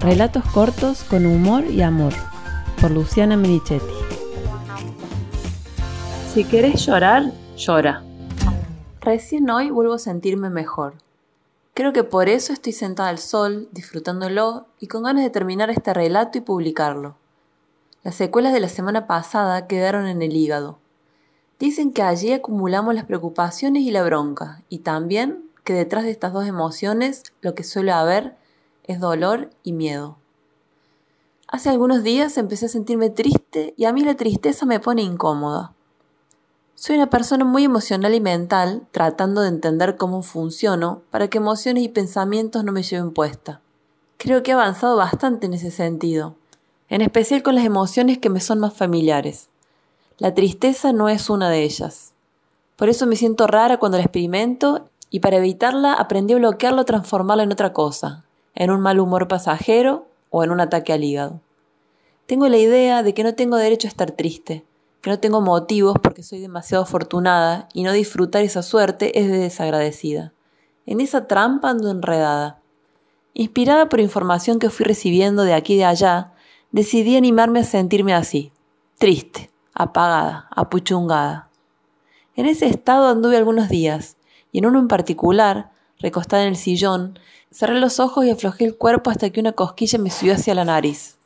Relatos cortos con humor y amor, por Luciana Merichetti. Si querés llorar, llora. Recién hoy vuelvo a sentirme mejor. Creo que por eso estoy sentada al sol, disfrutándolo y con ganas de terminar este relato y publicarlo. Las secuelas de la semana pasada quedaron en el hígado. Dicen que allí acumulamos las preocupaciones y la bronca, y también que detrás de estas dos emociones lo que suele haber es dolor y miedo. Hace algunos días empecé a sentirme triste y a mí la tristeza me pone incómoda. Soy una persona muy emocional y mental, tratando de entender cómo funciono para que emociones y pensamientos no me lleven puesta. Creo que he avanzado bastante en ese sentido, en especial con las emociones que me son más familiares. La tristeza no es una de ellas. Por eso me siento rara cuando la experimento y para evitarla aprendí a bloquearlo o transformarla en otra cosa, en un mal humor pasajero o en un ataque al hígado. Tengo la idea de que no tengo derecho a estar triste, que no tengo motivos porque soy demasiado afortunada y no disfrutar esa suerte es de desagradecida. En esa trampa ando enredada. Inspirada por información que fui recibiendo de aquí y de allá, decidí animarme a sentirme así, triste, apagada, apuchungada. En ese estado anduve algunos días, y en uno en particular, recostada en el sillón, cerré los ojos y aflojé el cuerpo hasta que una cosquilla me subió hacia la nariz.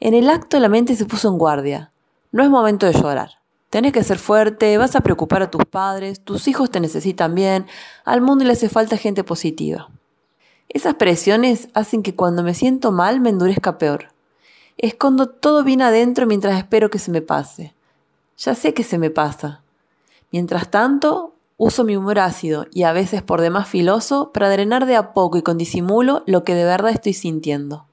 En el acto la mente se puso en guardia. No es momento de llorar. Tenés que ser fuerte, vas a preocupar a tus padres, tus hijos te necesitan bien, al mundo le hace falta gente positiva. Esas presiones hacen que cuando me siento mal me endurezca peor. Escondo todo bien adentro mientras espero que se me pase. Ya sé que se me pasa. Mientras tanto, Uso mi humor ácido y a veces por demás filoso para drenar de a poco y con disimulo lo que de verdad estoy sintiendo.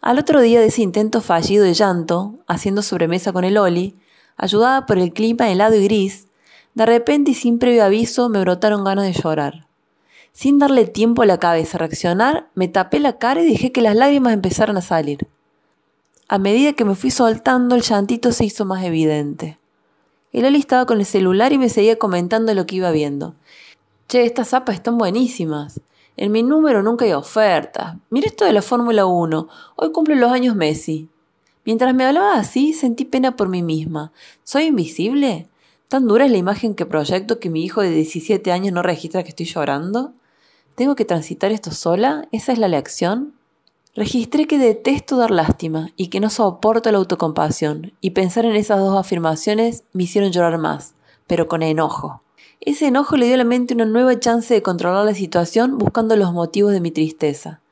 Al otro día de ese intento fallido de llanto, haciendo sobremesa con el Oli, ayudada por el clima helado y gris, de repente y sin previo aviso me brotaron ganas de llorar. Sin darle tiempo a la cabeza a reaccionar, me tapé la cara y dejé que las lágrimas empezaran a salir. A medida que me fui soltando, el llantito se hizo más evidente. El Oli estaba con el celular y me seguía comentando lo que iba viendo. Che, estas zapas están buenísimas. En mi número nunca hay ofertas. Mira esto de la Fórmula 1. Hoy cumple los años Messi. Mientras me hablaba así, sentí pena por mí misma. ¿Soy invisible? ¿Tan dura es la imagen que proyecto que mi hijo de 17 años no registra que estoy llorando? ¿Tengo que transitar esto sola? ¿Esa es la lección? Registré que detesto dar lástima y que no soporto la autocompasión, y pensar en esas dos afirmaciones me hicieron llorar más, pero con enojo. Ese enojo le dio a la mente una nueva chance de controlar la situación buscando los motivos de mi tristeza.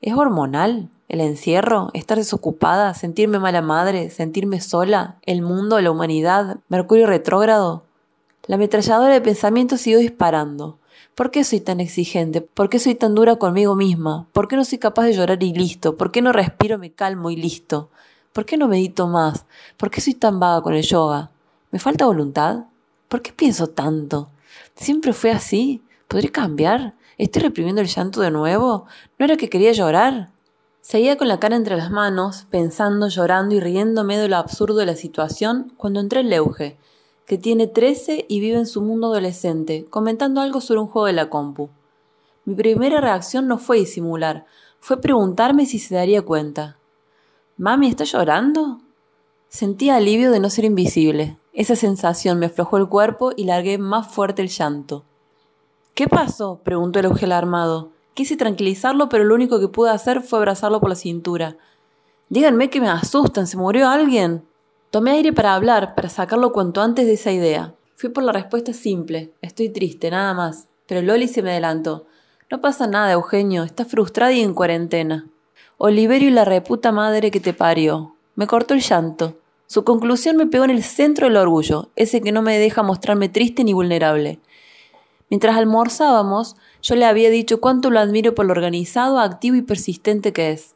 ¿Es hormonal? ¿El encierro? ¿Estar desocupada? ¿Sentirme mala madre? ¿Sentirme sola? ¿El mundo? ¿La humanidad? ¿Mercurio retrógrado? La ametralladora de pensamiento siguió disparando. ¿Por qué soy tan exigente? ¿Por qué soy tan dura conmigo misma? ¿Por qué no soy capaz de llorar y listo? ¿Por qué no respiro, me calmo y listo? ¿Por qué no medito más? ¿Por qué soy tan vaga con el yoga? ¿Me falta voluntad? ¿Por qué pienso tanto? ¿Siempre fue así? ¿Podría cambiar? ¿Estoy reprimiendo el llanto de nuevo? ¿No era que quería llorar? Seguía con la cara entre las manos, pensando, llorando y riéndome de lo absurdo de la situación cuando entré en Leuge, que tiene 13 y vive en su mundo adolescente, comentando algo sobre un juego de la compu. Mi primera reacción no fue disimular, fue preguntarme si se daría cuenta. Mami, ¿está llorando? Sentí alivio de no ser invisible. Esa sensación me aflojó el cuerpo y largué más fuerte el llanto. ¿Qué pasó? preguntó el Eugel armado. Quise tranquilizarlo, pero lo único que pude hacer fue abrazarlo por la cintura. Díganme que me asustan, ¿se murió alguien? Tomé aire para hablar, para sacarlo cuanto antes de esa idea. Fui por la respuesta simple. Estoy triste, nada más. Pero Loli se me adelantó. No pasa nada, Eugenio. Estás frustrada y en cuarentena. Oliverio y la reputa madre que te parió. Me cortó el llanto. Su conclusión me pegó en el centro del orgullo, ese que no me deja mostrarme triste ni vulnerable. Mientras almorzábamos, yo le había dicho cuánto lo admiro por lo organizado, activo y persistente que es.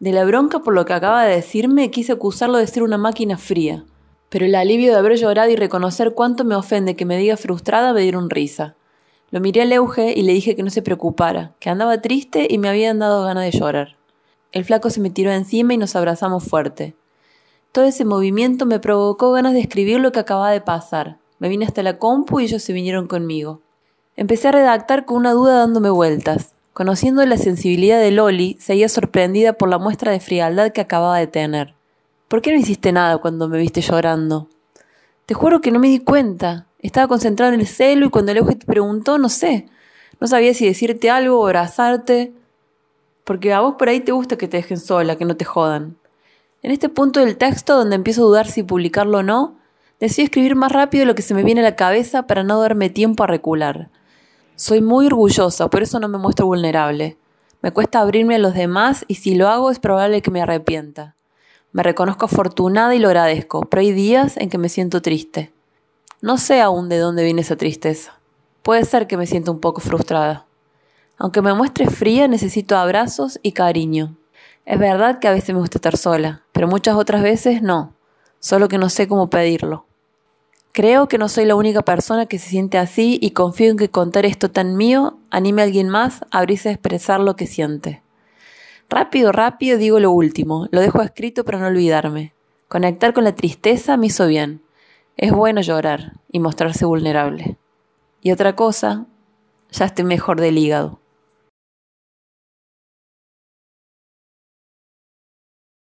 De la bronca por lo que acaba de decirme, quise acusarlo de ser una máquina fría. Pero el alivio de haber llorado y reconocer cuánto me ofende que me diga frustrada me dieron risa. Lo miré al Euge y le dije que no se preocupara, que andaba triste y me habían dado ganas de llorar. El flaco se me tiró encima y nos abrazamos fuerte. Todo ese movimiento me provocó ganas de escribir lo que acababa de pasar. Me vine hasta la compu y ellos se vinieron conmigo. Empecé a redactar con una duda dándome vueltas Conociendo la sensibilidad de Loli, seguía sorprendida por la muestra de frialdad que acababa de tener. ¿Por qué no hiciste nada cuando me viste llorando? Te juro que no me di cuenta. Estaba concentrado en el celo y cuando Leuge te preguntó, no sé. No sabía si decirte algo o abrazarte. Porque a vos por ahí te gusta que te dejen sola, que no te jodan. En este punto del texto, donde empiezo a dudar si publicarlo o no, decido escribir más rápido lo que se me viene a la cabeza para no darme tiempo a recular. Soy muy orgullosa, por eso no me muestro vulnerable. Me cuesta abrirme a los demás y si lo hago es probable que me arrepienta. Me reconozco afortunada y lo agradezco, pero hay días en que me siento triste. No sé aún de dónde viene esa tristeza. Puede ser que me sienta un poco frustrada. Aunque me muestre fría, necesito abrazos y cariño. Es verdad que a veces me gusta estar sola, pero muchas otras veces no, solo que no sé cómo pedirlo. Creo que no soy la única persona que se siente así y confío en que contar esto tan mío anime a alguien más a abrirse a expresar lo que siente. Rápido, rápido digo lo último, lo dejo escrito para no olvidarme. Conectar con la tristeza me hizo bien. Es bueno llorar y mostrarse vulnerable. Y otra cosa, ya estoy mejor del hígado.